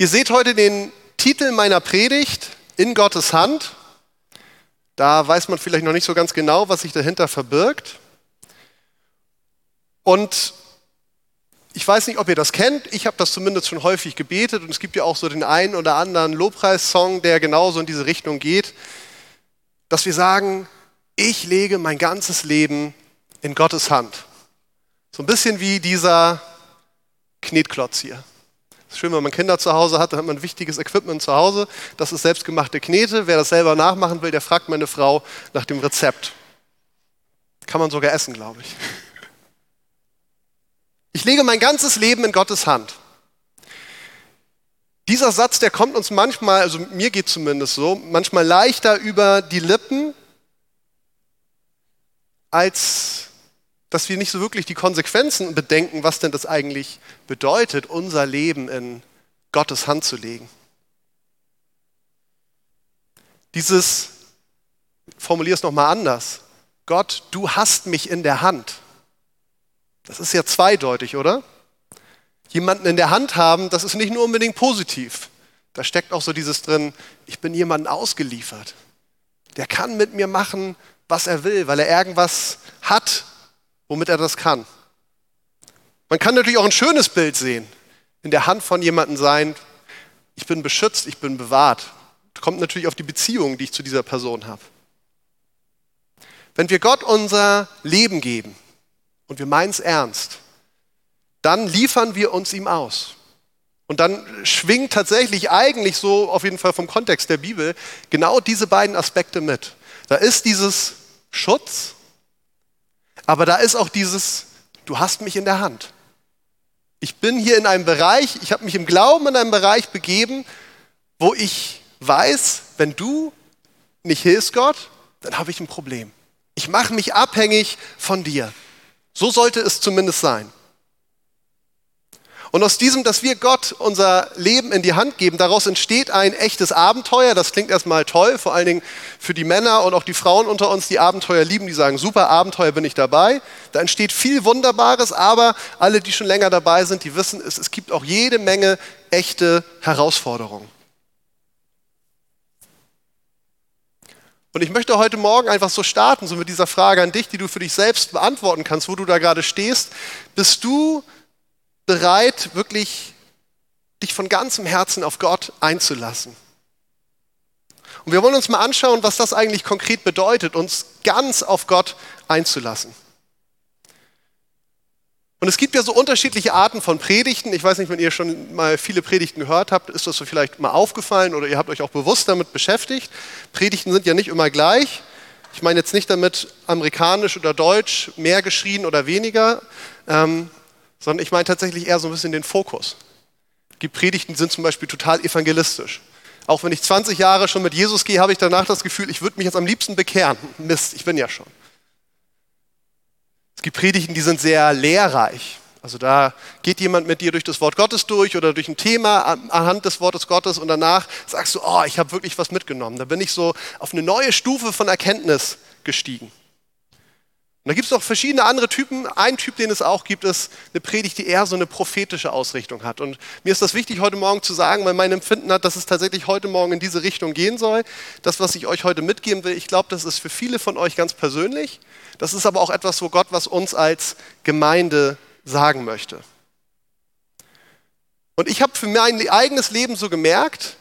Ihr seht heute den Titel meiner Predigt in Gottes Hand. Da weiß man vielleicht noch nicht so ganz genau, was sich dahinter verbirgt. Und ich weiß nicht, ob ihr das kennt. Ich habe das zumindest schon häufig gebetet und es gibt ja auch so den einen oder anderen Lobpreissong, der genauso in diese Richtung geht, dass wir sagen, ich lege mein ganzes Leben in Gottes Hand. So ein bisschen wie dieser Knetklotz hier. Ist schön, wenn man Kinder zu Hause hat, dann hat man wichtiges Equipment zu Hause. Das ist selbstgemachte Knete. Wer das selber nachmachen will, der fragt meine Frau nach dem Rezept. Kann man sogar essen, glaube ich. Ich lege mein ganzes Leben in Gottes Hand. Dieser Satz, der kommt uns manchmal, also mir geht zumindest so, manchmal leichter über die Lippen, als dass wir nicht so wirklich die Konsequenzen bedenken, was denn das eigentlich bedeutet, unser Leben in Gottes Hand zu legen. Dieses, formulier es nochmal anders. Gott, du hast mich in der Hand. Das ist ja zweideutig, oder? Jemanden in der Hand haben, das ist nicht nur unbedingt positiv. Da steckt auch so dieses drin, ich bin jemandem ausgeliefert. Der kann mit mir machen, was er will, weil er irgendwas hat, womit er das kann. Man kann natürlich auch ein schönes Bild sehen, in der Hand von jemandem sein, ich bin beschützt, ich bin bewahrt. Das kommt natürlich auf die Beziehung, die ich zu dieser Person habe. Wenn wir Gott unser Leben geben und wir meinen es ernst, dann liefern wir uns ihm aus. Und dann schwingt tatsächlich eigentlich so, auf jeden Fall vom Kontext der Bibel, genau diese beiden Aspekte mit. Da ist dieses Schutz aber da ist auch dieses, du hast mich in der Hand. Ich bin hier in einem Bereich, ich habe mich im Glauben in einem Bereich begeben, wo ich weiß, wenn du nicht hilfst, Gott, dann habe ich ein Problem. Ich mache mich abhängig von dir. So sollte es zumindest sein. Und aus diesem, dass wir Gott unser Leben in die Hand geben, daraus entsteht ein echtes Abenteuer. Das klingt erstmal toll, vor allen Dingen für die Männer und auch die Frauen unter uns, die Abenteuer lieben, die sagen, super Abenteuer bin ich dabei. Da entsteht viel Wunderbares, aber alle, die schon länger dabei sind, die wissen, es, es gibt auch jede Menge echte Herausforderungen. Und ich möchte heute Morgen einfach so starten, so mit dieser Frage an dich, die du für dich selbst beantworten kannst, wo du da gerade stehst. Bist du bereit, wirklich dich von ganzem Herzen auf Gott einzulassen. Und wir wollen uns mal anschauen, was das eigentlich konkret bedeutet, uns ganz auf Gott einzulassen. Und es gibt ja so unterschiedliche Arten von Predigten. Ich weiß nicht, wenn ihr schon mal viele Predigten gehört habt, ist das so vielleicht mal aufgefallen oder ihr habt euch auch bewusst damit beschäftigt. Predigten sind ja nicht immer gleich. Ich meine jetzt nicht damit amerikanisch oder deutsch, mehr geschrien oder weniger. Ähm, sondern ich meine tatsächlich eher so ein bisschen den Fokus. Die Predigten sind zum Beispiel total evangelistisch. Auch wenn ich 20 Jahre schon mit Jesus gehe, habe ich danach das Gefühl, ich würde mich jetzt am liebsten bekehren. Mist, ich bin ja schon. Es gibt Predigten, die sind sehr lehrreich. Also da geht jemand mit dir durch das Wort Gottes durch oder durch ein Thema anhand des Wortes Gottes und danach sagst du, oh, ich habe wirklich was mitgenommen. Da bin ich so auf eine neue Stufe von Erkenntnis gestiegen. Da gibt es noch verschiedene andere Typen. Ein Typ, den es auch gibt, ist eine Predigt, die eher so eine prophetische Ausrichtung hat. Und mir ist das wichtig, heute Morgen zu sagen, weil mein Empfinden hat, dass es tatsächlich heute Morgen in diese Richtung gehen soll. Das, was ich euch heute mitgeben will, ich glaube, das ist für viele von euch ganz persönlich. Das ist aber auch etwas, wo Gott was uns als Gemeinde sagen möchte. Und ich habe für mein eigenes Leben so gemerkt,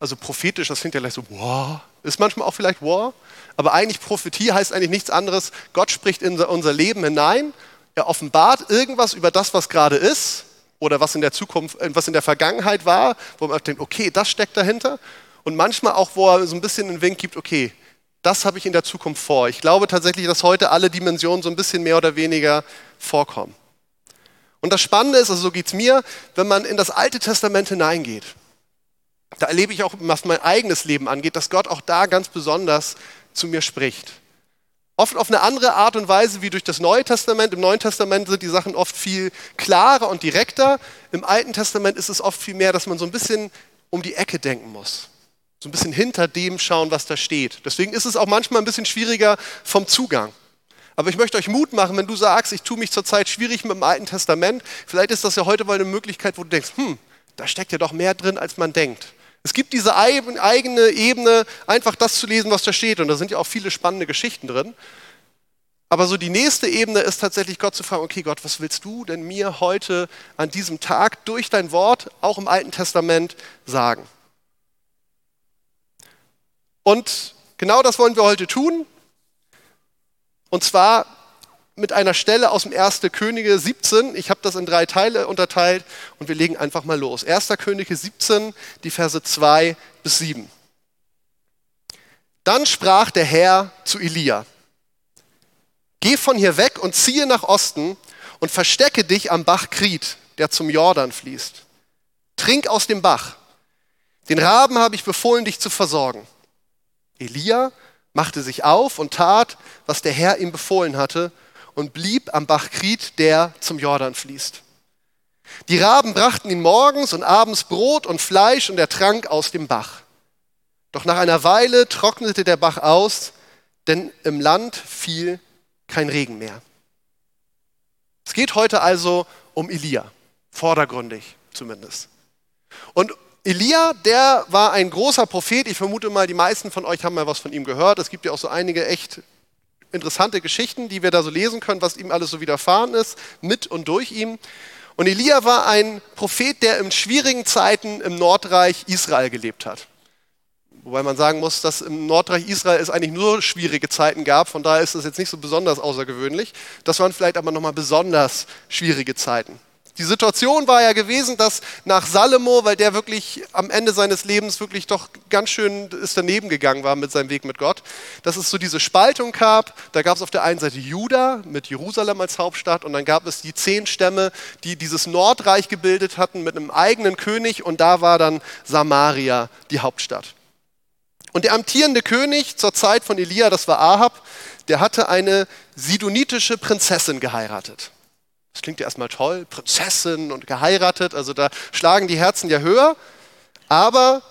also prophetisch, das klingt ja gleich so, wow, ist manchmal auch vielleicht wow, aber eigentlich Prophetie heißt eigentlich nichts anderes. Gott spricht in unser Leben hinein. Er offenbart irgendwas über das, was gerade ist oder was in der Zukunft, äh, was in der Vergangenheit war, wo man denkt, okay, das steckt dahinter. Und manchmal auch, wo er so ein bisschen einen Wink gibt, okay, das habe ich in der Zukunft vor. Ich glaube tatsächlich, dass heute alle Dimensionen so ein bisschen mehr oder weniger vorkommen. Und das Spannende ist, also so geht es mir, wenn man in das Alte Testament hineingeht, da erlebe ich auch, was mein eigenes Leben angeht, dass Gott auch da ganz besonders zu mir spricht. Oft auf eine andere Art und Weise wie durch das Neue Testament. Im Neuen Testament sind die Sachen oft viel klarer und direkter. Im Alten Testament ist es oft viel mehr, dass man so ein bisschen um die Ecke denken muss. So ein bisschen hinter dem schauen, was da steht. Deswegen ist es auch manchmal ein bisschen schwieriger vom Zugang. Aber ich möchte euch Mut machen, wenn du sagst, ich tue mich zurzeit schwierig mit dem Alten Testament. Vielleicht ist das ja heute mal eine Möglichkeit, wo du denkst, hm, da steckt ja doch mehr drin, als man denkt. Es gibt diese eigene Ebene, einfach das zu lesen, was da steht. Und da sind ja auch viele spannende Geschichten drin. Aber so die nächste Ebene ist tatsächlich Gott zu fragen, okay Gott, was willst du denn mir heute an diesem Tag durch dein Wort, auch im Alten Testament, sagen? Und genau das wollen wir heute tun. Und zwar mit einer Stelle aus dem 1. Könige 17. Ich habe das in drei Teile unterteilt und wir legen einfach mal los. 1. Könige 17, die Verse 2 bis 7. Dann sprach der Herr zu Elia, geh von hier weg und ziehe nach Osten und verstecke dich am Bach Krit, der zum Jordan fließt. Trink aus dem Bach. Den Raben habe ich befohlen, dich zu versorgen. Elia machte sich auf und tat, was der Herr ihm befohlen hatte und blieb am Bach Krit, der zum Jordan fließt. Die Raben brachten ihm morgens und abends Brot und Fleisch und er trank aus dem Bach. Doch nach einer Weile trocknete der Bach aus, denn im Land fiel kein Regen mehr. Es geht heute also um Elia, vordergründig zumindest. Und Elia, der war ein großer Prophet. Ich vermute mal, die meisten von euch haben mal was von ihm gehört. Es gibt ja auch so einige echt interessante Geschichten, die wir da so lesen können, was ihm alles so widerfahren ist, mit und durch ihm. Und Elia war ein Prophet, der in schwierigen Zeiten im Nordreich Israel gelebt hat. Wobei man sagen muss, dass im Nordreich Israel es eigentlich nur schwierige Zeiten gab. Von daher ist das jetzt nicht so besonders außergewöhnlich. Das waren vielleicht aber nochmal besonders schwierige Zeiten. Die Situation war ja gewesen, dass nach Salomo, weil der wirklich am Ende seines Lebens wirklich doch ganz schön ist daneben gegangen war mit seinem Weg mit Gott, dass es so diese Spaltung gab. Da gab es auf der einen Seite Juda mit Jerusalem als Hauptstadt und dann gab es die zehn Stämme, die dieses Nordreich gebildet hatten mit einem eigenen König und da war dann Samaria die Hauptstadt. Und der amtierende König zur Zeit von Elia, das war Ahab, der hatte eine sidonitische Prinzessin geheiratet. Das klingt ja erstmal toll, Prinzessin und geheiratet, also da schlagen die Herzen ja höher. Aber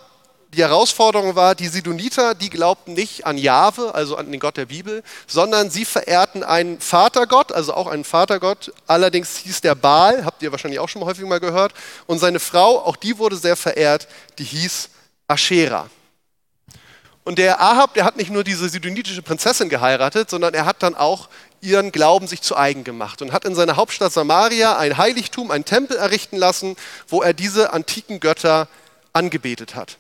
die Herausforderung war, die Sidoniter, die glaubten nicht an Jahwe, also an den Gott der Bibel, sondern sie verehrten einen Vatergott, also auch einen Vatergott. Allerdings hieß der Baal, habt ihr wahrscheinlich auch schon häufig mal gehört. Und seine Frau, auch die wurde sehr verehrt, die hieß Aschera. Und der Ahab, der hat nicht nur diese sidonitische Prinzessin geheiratet, sondern er hat dann auch ihren Glauben sich zu eigen gemacht und hat in seiner Hauptstadt Samaria ein Heiligtum, einen Tempel errichten lassen, wo er diese antiken Götter angebetet hat.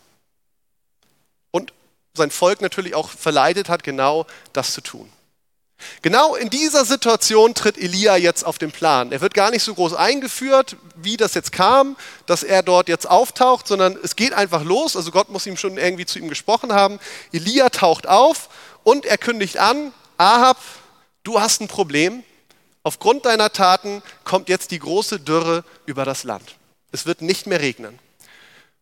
Und sein Volk natürlich auch verleitet hat, genau das zu tun. Genau in dieser Situation tritt Elia jetzt auf den Plan. Er wird gar nicht so groß eingeführt, wie das jetzt kam, dass er dort jetzt auftaucht, sondern es geht einfach los. Also Gott muss ihm schon irgendwie zu ihm gesprochen haben. Elia taucht auf und er kündigt an, Ahab, du hast ein Problem. Aufgrund deiner Taten kommt jetzt die große Dürre über das Land. Es wird nicht mehr regnen.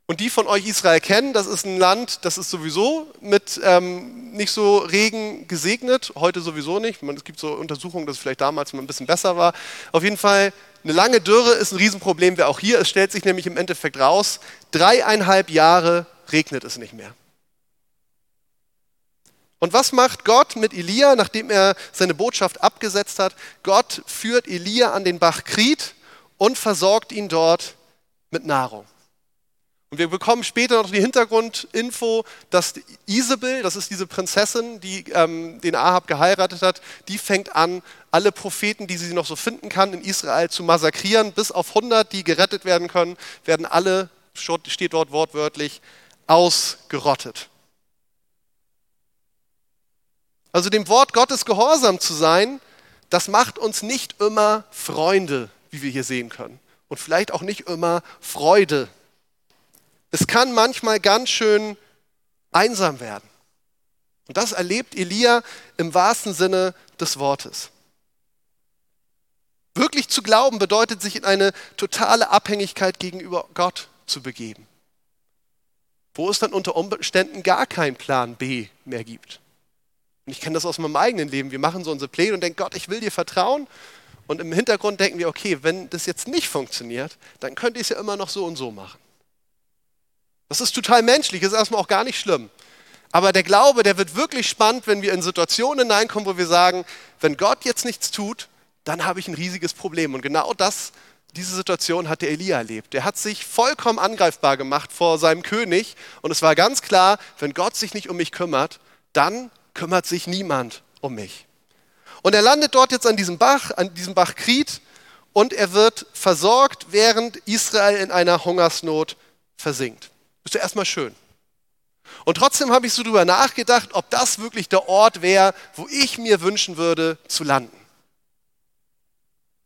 Und die von euch Israel kennen, das ist ein Land, das ist sowieso mit ähm, nicht so Regen gesegnet, heute sowieso nicht. Es gibt so Untersuchungen, dass es vielleicht damals mal ein bisschen besser war. Auf jeden Fall, eine lange Dürre ist ein Riesenproblem, wie auch hier. Es stellt sich nämlich im Endeffekt raus, dreieinhalb Jahre regnet es nicht mehr. Und was macht Gott mit Elia, nachdem er seine Botschaft abgesetzt hat? Gott führt Elia an den Bach Krit und versorgt ihn dort mit Nahrung. Und wir bekommen später noch die Hintergrundinfo, dass Isabel, das ist diese Prinzessin, die ähm, den Ahab geheiratet hat, die fängt an, alle Propheten, die sie noch so finden kann, in Israel zu massakrieren. Bis auf 100, die gerettet werden können, werden alle, steht dort wortwörtlich, ausgerottet. Also dem Wort Gottes gehorsam zu sein, das macht uns nicht immer Freunde, wie wir hier sehen können. Und vielleicht auch nicht immer Freude, es kann manchmal ganz schön einsam werden. Und das erlebt Elia im wahrsten Sinne des Wortes. Wirklich zu glauben bedeutet, sich in eine totale Abhängigkeit gegenüber Gott zu begeben, wo es dann unter Umständen gar keinen Plan B mehr gibt. Und ich kenne das aus meinem eigenen Leben. Wir machen so unsere Pläne und denken, Gott, ich will dir vertrauen. Und im Hintergrund denken wir, okay, wenn das jetzt nicht funktioniert, dann könnte ich es ja immer noch so und so machen. Das ist total menschlich, ist erstmal auch gar nicht schlimm. Aber der Glaube, der wird wirklich spannend, wenn wir in Situationen hineinkommen, wo wir sagen, wenn Gott jetzt nichts tut, dann habe ich ein riesiges Problem. Und genau das diese Situation hat der Elia erlebt. Der hat sich vollkommen angreifbar gemacht vor seinem König und es war ganz klar, wenn Gott sich nicht um mich kümmert, dann kümmert sich niemand um mich. Und er landet dort jetzt an diesem Bach, an diesem Bach Krit und er wird versorgt, während Israel in einer Hungersnot versinkt. Ist ja erstmal schön. Und trotzdem habe ich so drüber nachgedacht, ob das wirklich der Ort wäre, wo ich mir wünschen würde zu landen.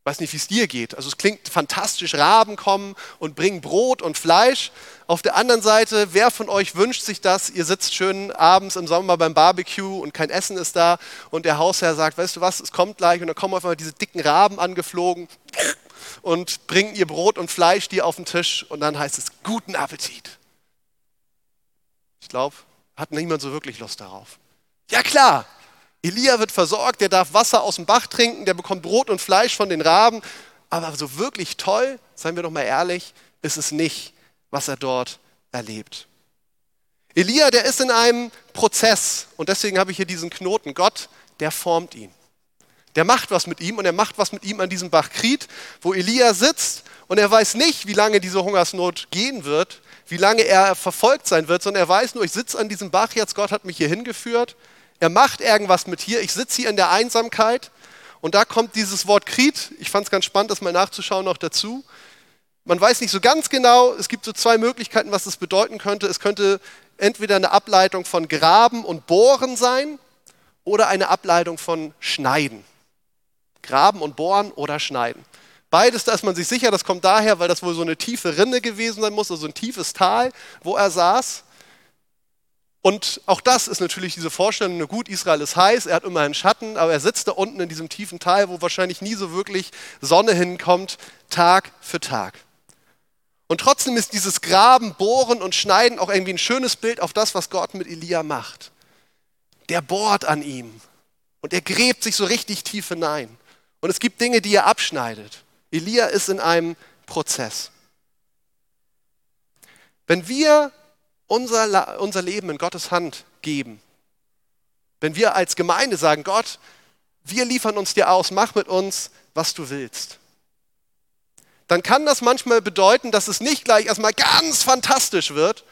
Weiß nicht, wie es dir geht. Also es klingt fantastisch, Raben kommen und bringen Brot und Fleisch. Auf der anderen Seite, wer von euch wünscht sich das? Ihr sitzt schön abends im Sommer beim Barbecue und kein Essen ist da und der Hausherr sagt, weißt du was, es kommt gleich und dann kommen auf einmal diese dicken Raben angeflogen und bringen ihr Brot und Fleisch dir auf den Tisch und dann heißt es guten Appetit. Ich glaube, hat niemand so wirklich Lust darauf. Ja klar, Elia wird versorgt, der darf Wasser aus dem Bach trinken, der bekommt Brot und Fleisch von den Raben. Aber so wirklich toll, seien wir doch mal ehrlich, ist es nicht, was er dort erlebt. Elia, der ist in einem Prozess und deswegen habe ich hier diesen Knoten. Gott, der formt ihn. Der macht was mit ihm und er macht was mit ihm an diesem Bach Krit, wo Elia sitzt und er weiß nicht, wie lange diese Hungersnot gehen wird, wie lange er verfolgt sein wird, sondern er weiß nur, ich sitze an diesem Bach jetzt, Gott hat mich hier hingeführt er macht irgendwas mit hier. Ich sitze hier in der Einsamkeit und da kommt dieses Wort Krit. Ich fand es ganz spannend, das mal nachzuschauen noch dazu. Man weiß nicht so ganz genau, es gibt so zwei Möglichkeiten, was das bedeuten könnte. Es könnte entweder eine Ableitung von Graben und Bohren sein oder eine Ableitung von Schneiden. Graben und Bohren oder Schneiden. Beides, da ist man sich sicher, das kommt daher, weil das wohl so eine tiefe Rinne gewesen sein muss, also ein tiefes Tal, wo er saß. Und auch das ist natürlich diese Vorstellung, gut, Israel ist heiß, er hat immer einen Schatten, aber er sitzt da unten in diesem tiefen Tal, wo wahrscheinlich nie so wirklich Sonne hinkommt, Tag für Tag. Und trotzdem ist dieses Graben, Bohren und Schneiden auch irgendwie ein schönes Bild auf das, was Gott mit Elia macht. Der bohrt an ihm und er gräbt sich so richtig tief hinein. Und es gibt Dinge, die er abschneidet. Elia ist in einem Prozess. Wenn wir unser, unser Leben in Gottes Hand geben, wenn wir als Gemeinde sagen, Gott, wir liefern uns dir aus, mach mit uns, was du willst, dann kann das manchmal bedeuten, dass es nicht gleich erstmal ganz fantastisch wird,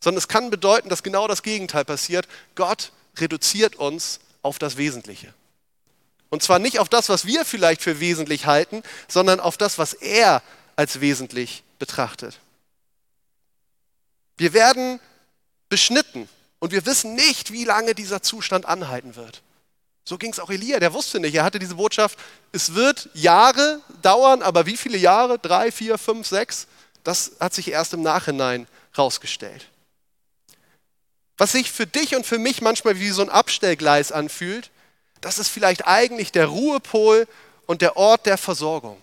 sondern es kann bedeuten, dass genau das Gegenteil passiert. Gott reduziert uns auf das Wesentliche. Und zwar nicht auf das, was wir vielleicht für wesentlich halten, sondern auf das, was er als wesentlich betrachtet. Wir werden beschnitten und wir wissen nicht, wie lange dieser Zustand anhalten wird. So ging es auch Elia, der wusste nicht. Er hatte diese Botschaft, es wird Jahre dauern, aber wie viele Jahre? Drei, vier, fünf, sechs? Das hat sich erst im Nachhinein rausgestellt. Was sich für dich und für mich manchmal wie so ein Abstellgleis anfühlt, das ist vielleicht eigentlich der Ruhepol und der Ort der Versorgung.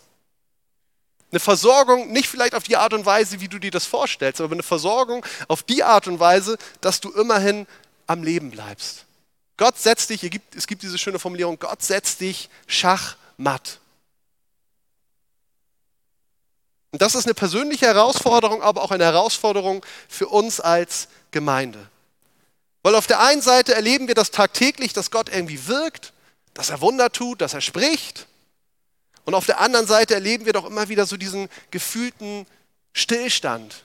Eine Versorgung nicht vielleicht auf die Art und Weise, wie du dir das vorstellst, aber eine Versorgung auf die Art und Weise, dass du immerhin am Leben bleibst. Gott setzt dich, es gibt diese schöne Formulierung, Gott setzt dich schachmatt. Und das ist eine persönliche Herausforderung, aber auch eine Herausforderung für uns als Gemeinde. Weil auf der einen Seite erleben wir das tagtäglich, dass Gott irgendwie wirkt, dass er Wunder tut, dass er spricht. Und auf der anderen Seite erleben wir doch immer wieder so diesen gefühlten Stillstand.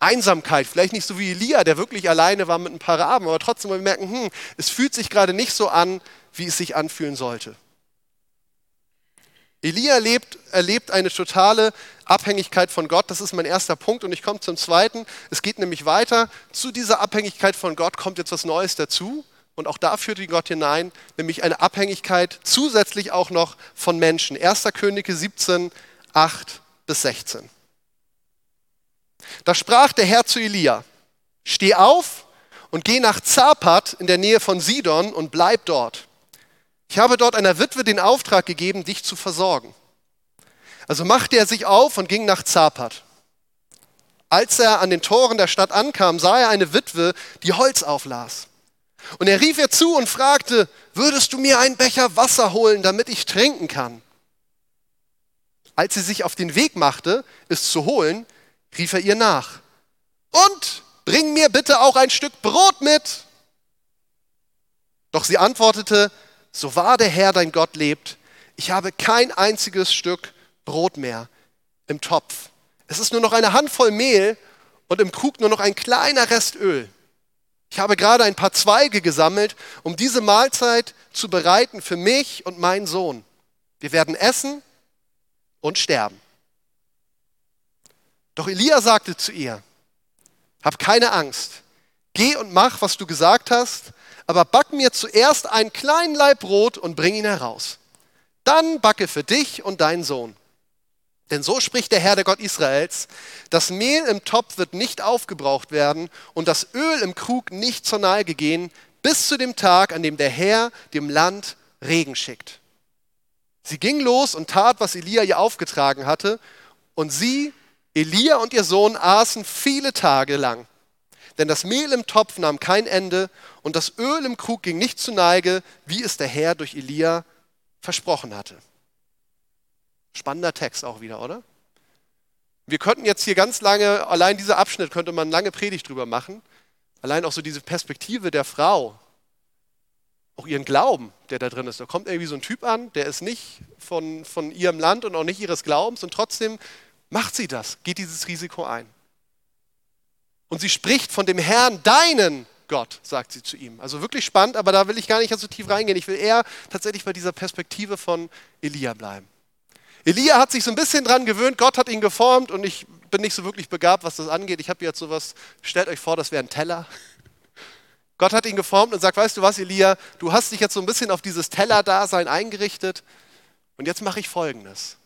Einsamkeit, vielleicht nicht so wie Elia, der wirklich alleine war mit ein paar Raben, aber trotzdem wir merken, hm, es fühlt sich gerade nicht so an, wie es sich anfühlen sollte. Elia erlebt, erlebt eine totale Abhängigkeit von Gott. Das ist mein erster Punkt. Und ich komme zum zweiten. Es geht nämlich weiter. Zu dieser Abhängigkeit von Gott kommt jetzt was Neues dazu. Und auch da führte Gott hinein, nämlich eine Abhängigkeit zusätzlich auch noch von Menschen. 1. Könige 17, 8 bis 16. Da sprach der Herr zu Elia, steh auf und geh nach Zapat in der Nähe von Sidon und bleib dort. Ich habe dort einer Witwe den Auftrag gegeben, dich zu versorgen. Also machte er sich auf und ging nach Zapat. Als er an den Toren der Stadt ankam, sah er eine Witwe, die Holz auflas. Und er rief ihr zu und fragte, würdest du mir einen Becher Wasser holen, damit ich trinken kann? Als sie sich auf den Weg machte, es zu holen, rief er ihr nach. Und bring mir bitte auch ein Stück Brot mit. Doch sie antwortete, so wahr der Herr dein Gott lebt, ich habe kein einziges Stück Brot mehr im Topf. Es ist nur noch eine Handvoll Mehl und im Krug nur noch ein kleiner Rest Öl. Ich habe gerade ein paar Zweige gesammelt, um diese Mahlzeit zu bereiten für mich und meinen Sohn. Wir werden essen und sterben. Doch Elia sagte zu ihr, hab keine Angst, geh und mach, was du gesagt hast, aber back mir zuerst einen kleinen Laib Brot und bring ihn heraus. Dann backe für dich und deinen Sohn. Denn so spricht der Herr, der Gott Israels, das Mehl im Topf wird nicht aufgebraucht werden und das Öl im Krug nicht zur Neige gehen, bis zu dem Tag, an dem der Herr dem Land Regen schickt. Sie ging los und tat, was Elia ihr aufgetragen hatte, und sie, Elia und ihr Sohn, aßen viele Tage lang. Denn das Mehl im Topf nahm kein Ende und das Öl im Krug ging nicht zur Neige, wie es der Herr durch Elia versprochen hatte. Spannender Text auch wieder, oder? Wir könnten jetzt hier ganz lange, allein dieser Abschnitt könnte man lange Predigt drüber machen. Allein auch so diese Perspektive der Frau, auch ihren Glauben, der da drin ist. Da kommt irgendwie so ein Typ an, der ist nicht von, von ihrem Land und auch nicht ihres Glaubens und trotzdem macht sie das, geht dieses Risiko ein. Und sie spricht von dem Herrn, deinen Gott, sagt sie zu ihm. Also wirklich spannend, aber da will ich gar nicht so tief reingehen. Ich will eher tatsächlich bei dieser Perspektive von Elia bleiben. Elia hat sich so ein bisschen dran gewöhnt, Gott hat ihn geformt und ich bin nicht so wirklich begabt, was das angeht. Ich habe jetzt sowas, stellt euch vor, das wäre ein Teller. Gott hat ihn geformt und sagt, weißt du was, Elia, du hast dich jetzt so ein bisschen auf dieses Teller-Dasein eingerichtet und jetzt mache ich Folgendes.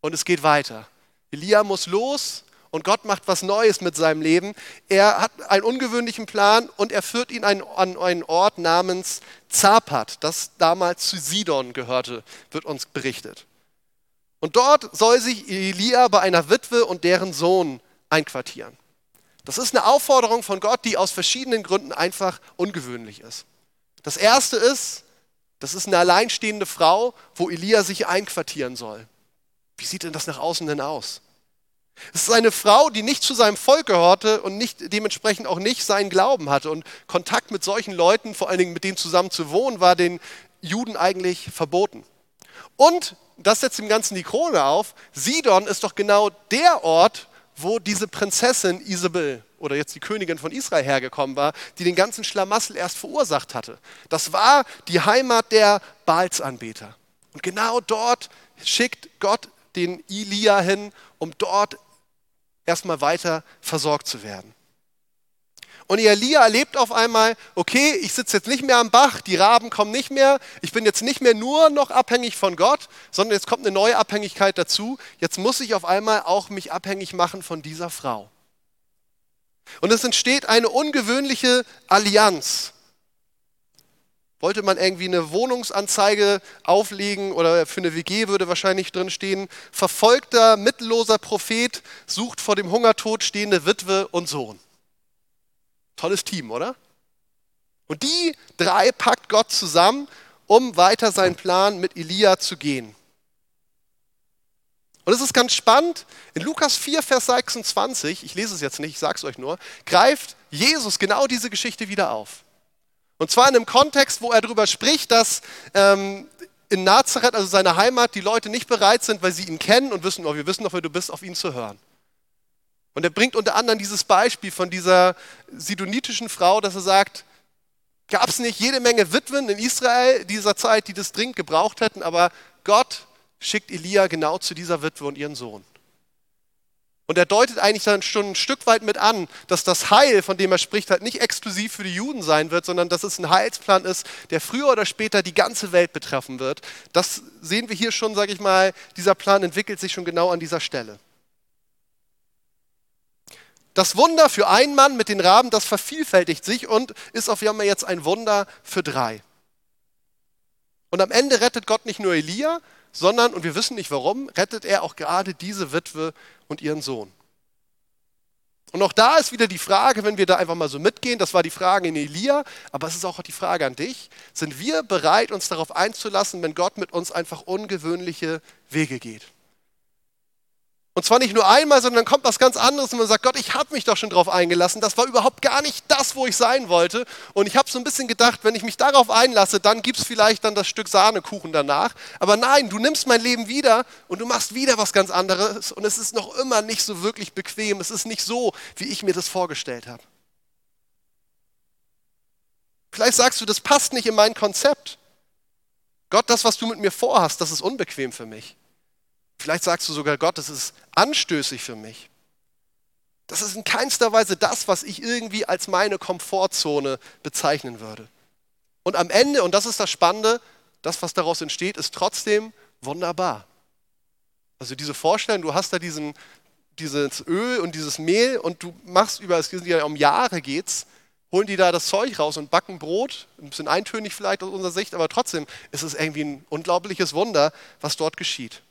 Und es geht weiter. Elia muss los und Gott macht was Neues mit seinem Leben. Er hat einen ungewöhnlichen Plan und er führt ihn an einen Ort namens Zapat, das damals zu Sidon gehörte, wird uns berichtet. Und dort soll sich Elia bei einer Witwe und deren Sohn einquartieren. Das ist eine Aufforderung von Gott, die aus verschiedenen Gründen einfach ungewöhnlich ist. Das erste ist, das ist eine alleinstehende Frau, wo Elia sich einquartieren soll. Wie sieht denn das nach außen denn aus? Es ist eine Frau, die nicht zu seinem Volk gehörte und nicht, dementsprechend auch nicht seinen Glauben hatte. Und Kontakt mit solchen Leuten, vor allen Dingen mit denen zusammen zu wohnen, war den Juden eigentlich verboten. Und das setzt dem Ganzen die Krone auf. Sidon ist doch genau der Ort, wo diese Prinzessin Isabel oder jetzt die Königin von Israel hergekommen war, die den ganzen Schlamassel erst verursacht hatte. Das war die Heimat der Baalsanbeter. Und genau dort schickt Gott den Elia hin, um dort erstmal weiter versorgt zu werden. Und Elia erlebt auf einmal, okay, ich sitze jetzt nicht mehr am Bach, die Raben kommen nicht mehr, ich bin jetzt nicht mehr nur noch abhängig von Gott, sondern jetzt kommt eine neue Abhängigkeit dazu. Jetzt muss ich auf einmal auch mich abhängig machen von dieser Frau. Und es entsteht eine ungewöhnliche Allianz. Wollte man irgendwie eine Wohnungsanzeige auflegen oder für eine WG würde wahrscheinlich drin stehen, verfolgter, mittelloser Prophet sucht vor dem Hungertod stehende Witwe und Sohn. Tolles Team, oder? Und die drei packt Gott zusammen, um weiter seinen Plan mit Elia zu gehen. Und es ist ganz spannend, in Lukas 4, Vers 26, ich lese es jetzt nicht, ich sage es euch nur, greift Jesus genau diese Geschichte wieder auf. Und zwar in einem Kontext, wo er darüber spricht, dass ähm, in Nazareth, also seiner Heimat, die Leute nicht bereit sind, weil sie ihn kennen und wissen, oh, wir wissen doch, wer du bist, auf ihn zu hören. Und er bringt unter anderem dieses Beispiel von dieser sidonitischen Frau, dass er sagt, gab es nicht jede Menge Witwen in Israel dieser Zeit, die das dringend gebraucht hätten, aber Gott schickt Elia genau zu dieser Witwe und ihren Sohn. Und er deutet eigentlich dann schon ein Stück weit mit an, dass das Heil, von dem er spricht, halt nicht exklusiv für die Juden sein wird, sondern dass es ein Heilsplan ist, der früher oder später die ganze Welt betreffen wird. Das sehen wir hier schon, sage ich mal, dieser Plan entwickelt sich schon genau an dieser Stelle. Das Wunder für einen Mann mit den Raben, das vervielfältigt sich und ist auf einmal jetzt ein Wunder für drei. Und am Ende rettet Gott nicht nur Elia, sondern, und wir wissen nicht warum, rettet er auch gerade diese Witwe und ihren Sohn. Und auch da ist wieder die Frage, wenn wir da einfach mal so mitgehen, das war die Frage in Elia, aber es ist auch die Frage an dich, sind wir bereit, uns darauf einzulassen, wenn Gott mit uns einfach ungewöhnliche Wege geht? Und zwar nicht nur einmal, sondern dann kommt was ganz anderes und man sagt, Gott, ich habe mich doch schon darauf eingelassen. Das war überhaupt gar nicht das, wo ich sein wollte. Und ich habe so ein bisschen gedacht, wenn ich mich darauf einlasse, dann gibt es vielleicht dann das Stück Sahnekuchen danach. Aber nein, du nimmst mein Leben wieder und du machst wieder was ganz anderes. Und es ist noch immer nicht so wirklich bequem. Es ist nicht so, wie ich mir das vorgestellt habe. Vielleicht sagst du, das passt nicht in mein Konzept. Gott, das, was du mit mir vorhast, das ist unbequem für mich. Vielleicht sagst du sogar, Gott, das ist anstößig für mich. Das ist in keinster Weise das, was ich irgendwie als meine Komfortzone bezeichnen würde. Und am Ende, und das ist das Spannende, das, was daraus entsteht, ist trotzdem wunderbar. Also diese Vorstellung, du hast da diesen, dieses Öl und dieses Mehl und du machst über, es geht ja um Jahre geht's, holen die da das Zeug raus und backen Brot, ein bisschen eintönig vielleicht aus unserer Sicht, aber trotzdem ist es irgendwie ein unglaubliches Wunder, was dort geschieht.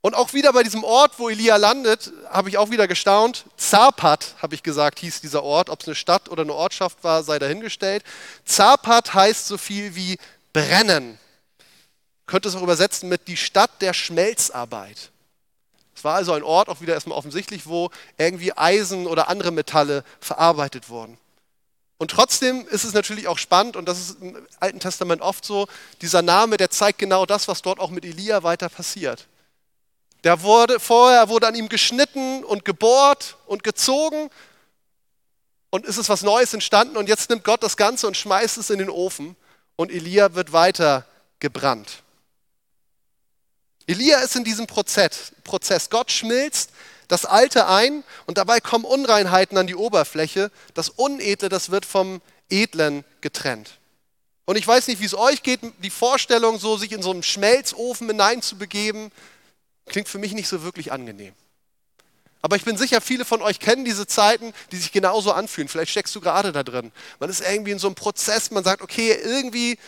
Und auch wieder bei diesem Ort, wo Elia landet, habe ich auch wieder gestaunt. Zapat, habe ich gesagt, hieß dieser Ort. Ob es eine Stadt oder eine Ortschaft war, sei dahingestellt. Zapat heißt so viel wie brennen. Könnte es auch übersetzen mit die Stadt der Schmelzarbeit. Es war also ein Ort, auch wieder erstmal offensichtlich, wo irgendwie Eisen oder andere Metalle verarbeitet wurden. Und trotzdem ist es natürlich auch spannend, und das ist im Alten Testament oft so, dieser Name, der zeigt genau das, was dort auch mit Elia weiter passiert. Der wurde, vorher wurde an ihm geschnitten und gebohrt und gezogen und ist es was Neues entstanden und jetzt nimmt Gott das Ganze und schmeißt es in den Ofen und Elia wird weiter gebrannt. Elia ist in diesem Prozess. Gott schmilzt das Alte ein und dabei kommen Unreinheiten an die Oberfläche. Das Unedle, das wird vom Edlen getrennt. Und ich weiß nicht, wie es euch geht, die Vorstellung, so sich in so einen Schmelzofen hineinzubegeben, Klingt für mich nicht so wirklich angenehm. Aber ich bin sicher, viele von euch kennen diese Zeiten, die sich genauso anfühlen. Vielleicht steckst du gerade da drin. Man ist irgendwie in so einem Prozess, man sagt, okay, irgendwie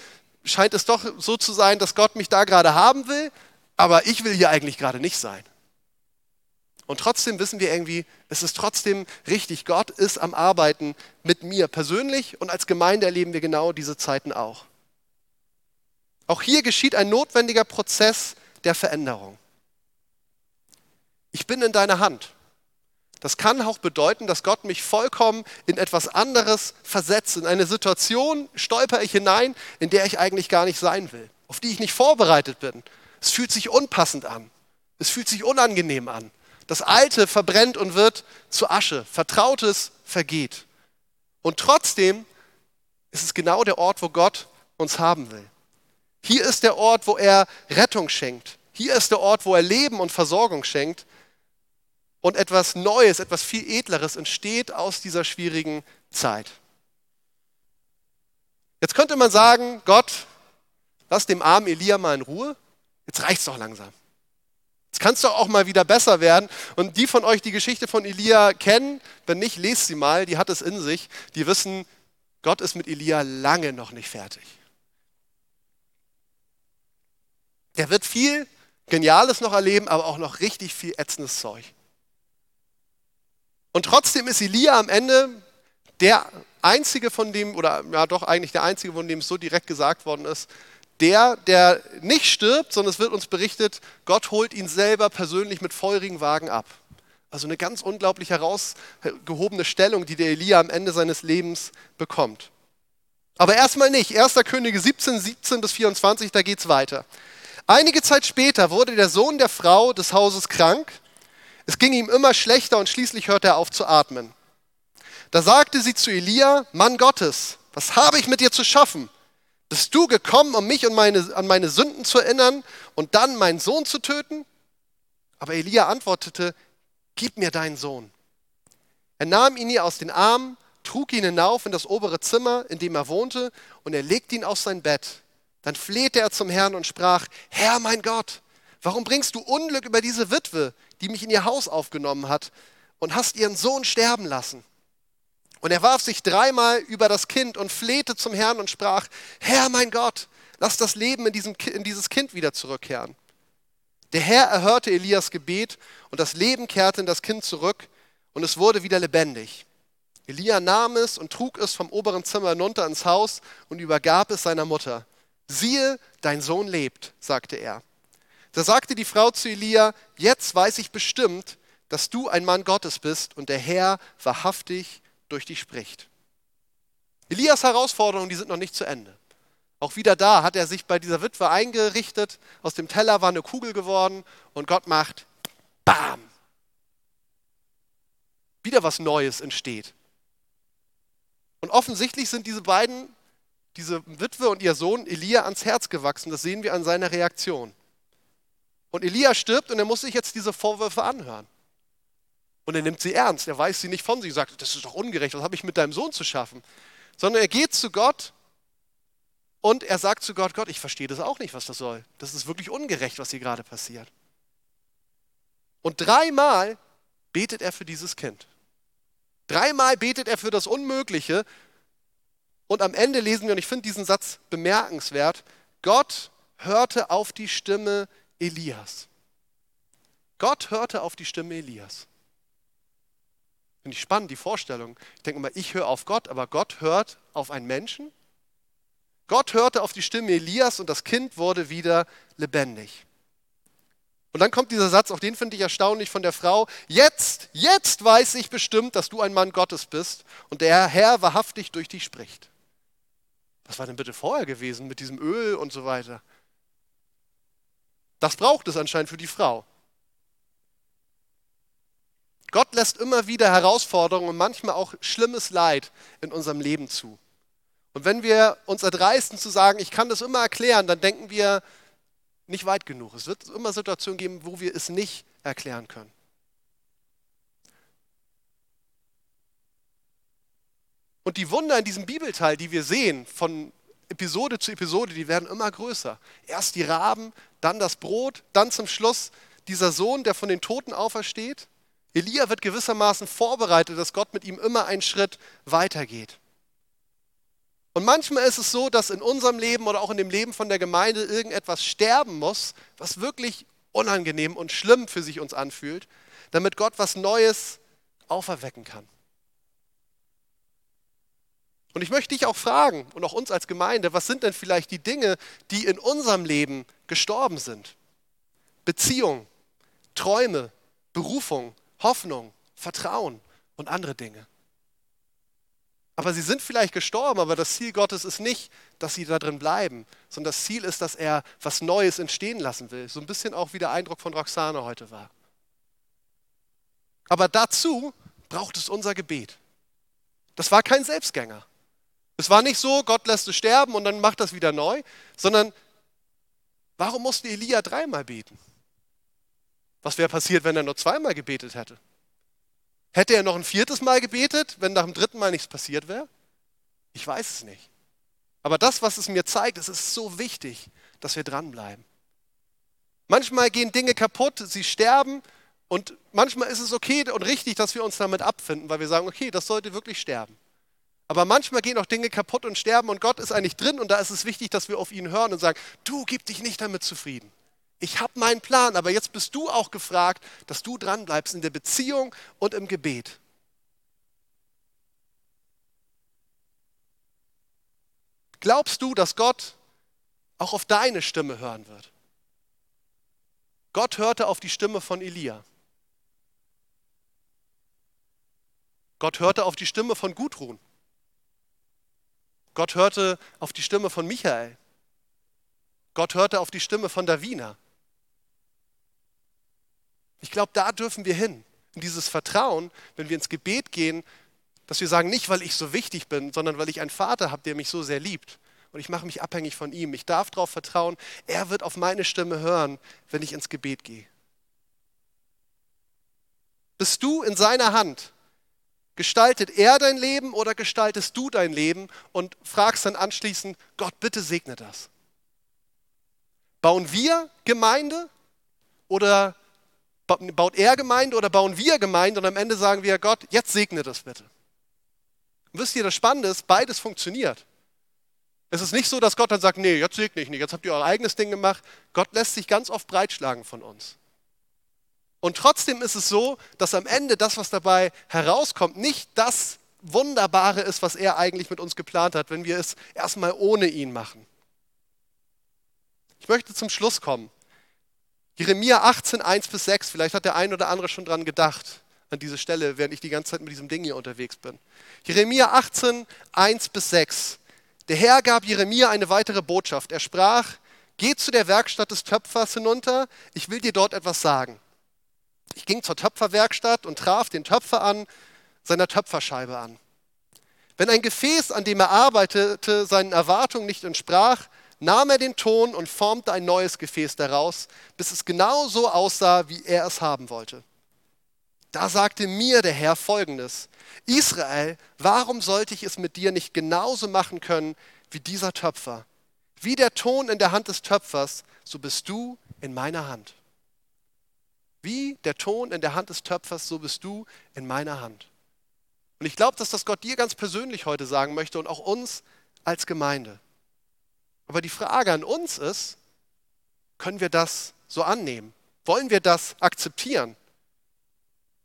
scheint es doch so zu sein, dass Gott mich da gerade haben will, aber ich will hier eigentlich gerade nicht sein. Und trotzdem wissen wir irgendwie, es ist trotzdem richtig, Gott ist am Arbeiten mit mir persönlich und als Gemeinde erleben wir genau diese Zeiten auch. Auch hier geschieht ein notwendiger Prozess der Veränderung ich bin in deiner Hand. Das kann auch bedeuten, dass Gott mich vollkommen in etwas anderes versetzt. In eine Situation stolper ich hinein, in der ich eigentlich gar nicht sein will, auf die ich nicht vorbereitet bin. Es fühlt sich unpassend an. Es fühlt sich unangenehm an. Das Alte verbrennt und wird zu Asche. Vertrautes vergeht. Und trotzdem ist es genau der Ort, wo Gott uns haben will. Hier ist der Ort, wo er Rettung schenkt. Hier ist der Ort, wo er Leben und Versorgung schenkt und etwas Neues, etwas viel Edleres entsteht aus dieser schwierigen Zeit. Jetzt könnte man sagen, Gott, lass dem armen Elia mal in Ruhe. Jetzt reicht's doch langsam. Jetzt kann es doch auch mal wieder besser werden. Und die von euch, die Geschichte von Elia kennen, wenn nicht, lest sie mal, die hat es in sich. Die wissen, Gott ist mit Elia lange noch nicht fertig. Der wird viel Geniales noch erleben, aber auch noch richtig viel ätzendes Zeug. Und trotzdem ist Elia am Ende der einzige von dem, oder ja doch eigentlich der einzige, von dem es so direkt gesagt worden ist, der, der nicht stirbt, sondern es wird uns berichtet, Gott holt ihn selber persönlich mit feurigen Wagen ab. Also eine ganz unglaublich herausgehobene Stellung, die der Elia am Ende seines Lebens bekommt. Aber erstmal nicht. 1. Könige 17, 17 bis 24, da geht es weiter. Einige Zeit später wurde der Sohn der Frau des Hauses krank es ging ihm immer schlechter und schließlich hörte er auf zu atmen. Da sagte sie zu Elia, Mann Gottes, was habe ich mit dir zu schaffen? Bist du gekommen, um mich und meine, an meine Sünden zu erinnern und dann meinen Sohn zu töten? Aber Elia antwortete, Gib mir deinen Sohn. Er nahm ihn ihr aus den Armen, trug ihn hinauf in das obere Zimmer, in dem er wohnte, und er legte ihn auf sein Bett. Dann flehte er zum Herrn und sprach, Herr mein Gott, warum bringst du Unglück über diese Witwe, die mich in ihr Haus aufgenommen hat und hast ihren Sohn sterben lassen. Und er warf sich dreimal über das Kind und flehte zum Herrn und sprach, Herr mein Gott, lass das Leben in, diesem, in dieses Kind wieder zurückkehren. Der Herr erhörte Elias Gebet und das Leben kehrte in das Kind zurück und es wurde wieder lebendig. Elia nahm es und trug es vom oberen Zimmer hinunter ins Haus und übergab es seiner Mutter. Siehe, dein Sohn lebt, sagte er. Da sagte die Frau zu Elia, jetzt weiß ich bestimmt, dass du ein Mann Gottes bist und der Herr wahrhaftig durch dich spricht. Elias Herausforderungen, die sind noch nicht zu Ende. Auch wieder da hat er sich bei dieser Witwe eingerichtet, aus dem Teller war eine Kugel geworden und Gott macht BAM! Wieder was Neues entsteht. Und offensichtlich sind diese beiden, diese Witwe und ihr Sohn Elia ans Herz gewachsen. Das sehen wir an seiner Reaktion. Und Elia stirbt und er muss sich jetzt diese Vorwürfe anhören. Und er nimmt sie ernst. Er weiß sie nicht von sich, sagt, das ist doch ungerecht, was habe ich mit deinem Sohn zu schaffen? Sondern er geht zu Gott und er sagt zu Gott, Gott, ich verstehe das auch nicht, was das soll. Das ist wirklich ungerecht, was hier gerade passiert. Und dreimal betet er für dieses Kind. Dreimal betet er für das Unmögliche. Und am Ende lesen wir, und ich finde diesen Satz bemerkenswert, Gott hörte auf die Stimme Elias. Gott hörte auf die Stimme Elias. Finde ich spannend, die Vorstellung. Ich denke mal, ich höre auf Gott, aber Gott hört auf einen Menschen. Gott hörte auf die Stimme Elias und das Kind wurde wieder lebendig. Und dann kommt dieser Satz, auch den finde ich erstaunlich von der Frau. Jetzt, jetzt weiß ich bestimmt, dass du ein Mann Gottes bist und der Herr wahrhaftig durch dich spricht. Was war denn bitte vorher gewesen mit diesem Öl und so weiter? Das braucht es anscheinend für die Frau. Gott lässt immer wieder Herausforderungen und manchmal auch schlimmes Leid in unserem Leben zu. Und wenn wir uns erdreisten zu sagen, ich kann das immer erklären, dann denken wir nicht weit genug. Es wird immer Situationen geben, wo wir es nicht erklären können. Und die Wunder in diesem Bibelteil, die wir sehen, von Episode zu Episode, die werden immer größer. Erst die Raben, dann das Brot, dann zum Schluss dieser Sohn, der von den Toten aufersteht. Elia wird gewissermaßen vorbereitet, dass Gott mit ihm immer einen Schritt weitergeht. Und manchmal ist es so, dass in unserem Leben oder auch in dem Leben von der Gemeinde irgendetwas sterben muss, was wirklich unangenehm und schlimm für sich uns anfühlt, damit Gott was Neues auferwecken kann. Und ich möchte dich auch fragen und auch uns als Gemeinde, was sind denn vielleicht die Dinge, die in unserem Leben gestorben sind? Beziehung, Träume, Berufung, Hoffnung, Vertrauen und andere Dinge. Aber sie sind vielleicht gestorben, aber das Ziel Gottes ist nicht, dass sie da drin bleiben, sondern das Ziel ist, dass er was Neues entstehen lassen will. So ein bisschen auch wie der Eindruck von Roxane heute war. Aber dazu braucht es unser Gebet. Das war kein Selbstgänger. Es war nicht so, Gott lässt es sterben und dann macht das wieder neu, sondern warum musste Elia dreimal beten? Was wäre passiert, wenn er nur zweimal gebetet hätte? Hätte er noch ein viertes Mal gebetet, wenn nach dem dritten Mal nichts passiert wäre? Ich weiß es nicht. Aber das, was es mir zeigt, es ist so wichtig, dass wir dranbleiben. Manchmal gehen Dinge kaputt, sie sterben und manchmal ist es okay und richtig, dass wir uns damit abfinden, weil wir sagen, okay, das sollte wirklich sterben. Aber manchmal gehen auch Dinge kaputt und sterben und Gott ist eigentlich drin und da ist es wichtig, dass wir auf ihn hören und sagen, du gib dich nicht damit zufrieden. Ich habe meinen Plan, aber jetzt bist du auch gefragt, dass du dran bleibst in der Beziehung und im Gebet. Glaubst du, dass Gott auch auf deine Stimme hören wird? Gott hörte auf die Stimme von Elia. Gott hörte auf die Stimme von Gudrun. Gott hörte auf die Stimme von Michael. Gott hörte auf die Stimme von Davina. Ich glaube, da dürfen wir hin. In dieses Vertrauen, wenn wir ins Gebet gehen, dass wir sagen, nicht weil ich so wichtig bin, sondern weil ich einen Vater habe, der mich so sehr liebt. Und ich mache mich abhängig von ihm. Ich darf darauf vertrauen, er wird auf meine Stimme hören, wenn ich ins Gebet gehe. Bist du in seiner Hand? Gestaltet er dein Leben oder gestaltest du dein Leben und fragst dann anschließend, Gott, bitte segne das. Bauen wir Gemeinde oder baut er Gemeinde oder bauen wir Gemeinde und am Ende sagen wir, Gott, jetzt segne das bitte. Und wisst ihr, das Spannende ist, beides funktioniert. Es ist nicht so, dass Gott dann sagt, nee, jetzt segne ich nicht, jetzt habt ihr euer eigenes Ding gemacht. Gott lässt sich ganz oft breitschlagen von uns. Und trotzdem ist es so, dass am Ende das, was dabei herauskommt, nicht das Wunderbare ist, was er eigentlich mit uns geplant hat, wenn wir es erstmal ohne ihn machen. Ich möchte zum Schluss kommen. Jeremia 18, 1 bis 6, vielleicht hat der ein oder andere schon dran gedacht, an diese Stelle, während ich die ganze Zeit mit diesem Ding hier unterwegs bin. Jeremia 18, 1 bis 6. Der Herr gab Jeremia eine weitere Botschaft. Er sprach, geh zu der Werkstatt des Töpfers hinunter, ich will dir dort etwas sagen. Ich ging zur Töpferwerkstatt und traf den Töpfer an, seiner Töpferscheibe an. Wenn ein Gefäß, an dem er arbeitete, seinen Erwartungen nicht entsprach, nahm er den Ton und formte ein neues Gefäß daraus, bis es genau so aussah, wie er es haben wollte. Da sagte mir der Herr folgendes, Israel, warum sollte ich es mit dir nicht genauso machen können wie dieser Töpfer? Wie der Ton in der Hand des Töpfers, so bist du in meiner Hand. Wie der Ton in der Hand des Töpfers, so bist du in meiner Hand. Und ich glaube, dass das Gott dir ganz persönlich heute sagen möchte und auch uns als Gemeinde. Aber die Frage an uns ist, können wir das so annehmen? Wollen wir das akzeptieren?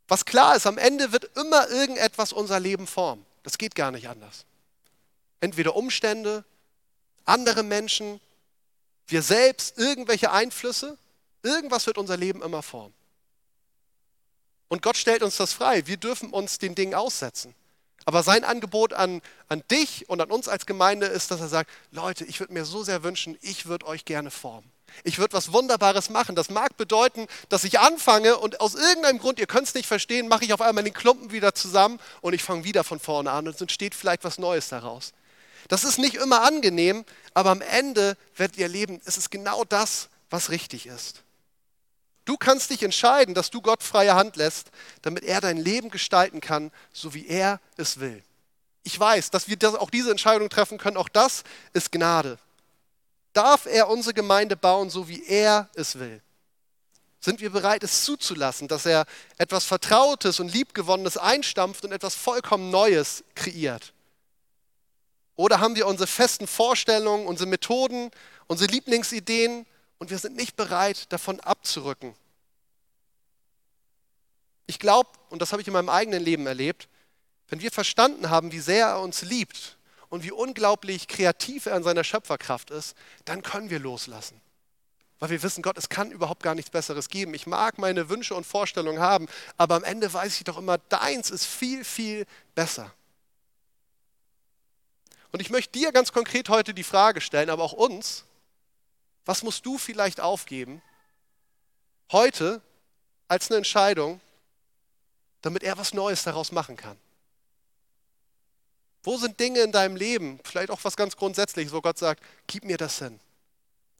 Was klar ist, am Ende wird immer irgendetwas unser Leben formen. Das geht gar nicht anders. Entweder Umstände, andere Menschen, wir selbst, irgendwelche Einflüsse, irgendwas wird unser Leben immer formen. Und Gott stellt uns das frei. Wir dürfen uns den Dingen aussetzen. Aber sein Angebot an, an dich und an uns als Gemeinde ist, dass er sagt, Leute, ich würde mir so sehr wünschen, ich würde euch gerne formen. Ich würde was Wunderbares machen. Das mag bedeuten, dass ich anfange und aus irgendeinem Grund, ihr könnt es nicht verstehen, mache ich auf einmal den Klumpen wieder zusammen und ich fange wieder von vorne an und es entsteht vielleicht was Neues daraus. Das ist nicht immer angenehm, aber am Ende werdet ihr erleben, es ist genau das, was richtig ist. Du kannst dich entscheiden, dass du Gott freie Hand lässt, damit er dein Leben gestalten kann, so wie er es will. Ich weiß, dass wir auch diese Entscheidung treffen können. Auch das ist Gnade. Darf er unsere Gemeinde bauen, so wie er es will? Sind wir bereit, es zuzulassen, dass er etwas Vertrautes und Liebgewonnenes einstampft und etwas vollkommen Neues kreiert? Oder haben wir unsere festen Vorstellungen, unsere Methoden, unsere Lieblingsideen und wir sind nicht bereit, davon abzurücken. Ich glaube, und das habe ich in meinem eigenen Leben erlebt, wenn wir verstanden haben, wie sehr er uns liebt und wie unglaublich kreativ er in seiner Schöpferkraft ist, dann können wir loslassen. Weil wir wissen, Gott, es kann überhaupt gar nichts Besseres geben. Ich mag meine Wünsche und Vorstellungen haben, aber am Ende weiß ich doch immer, deins ist viel, viel besser. Und ich möchte dir ganz konkret heute die Frage stellen, aber auch uns, was musst du vielleicht aufgeben, heute als eine Entscheidung, damit er was Neues daraus machen kann? Wo sind Dinge in deinem Leben, vielleicht auch was ganz Grundsätzliches, wo Gott sagt, gib mir das hin.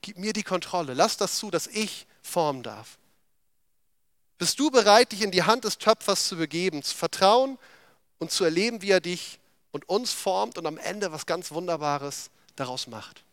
Gib mir die Kontrolle. Lass das zu, dass ich formen darf. Bist du bereit, dich in die Hand des Töpfers zu begeben, zu vertrauen und zu erleben, wie er dich und uns formt und am Ende was ganz Wunderbares daraus macht?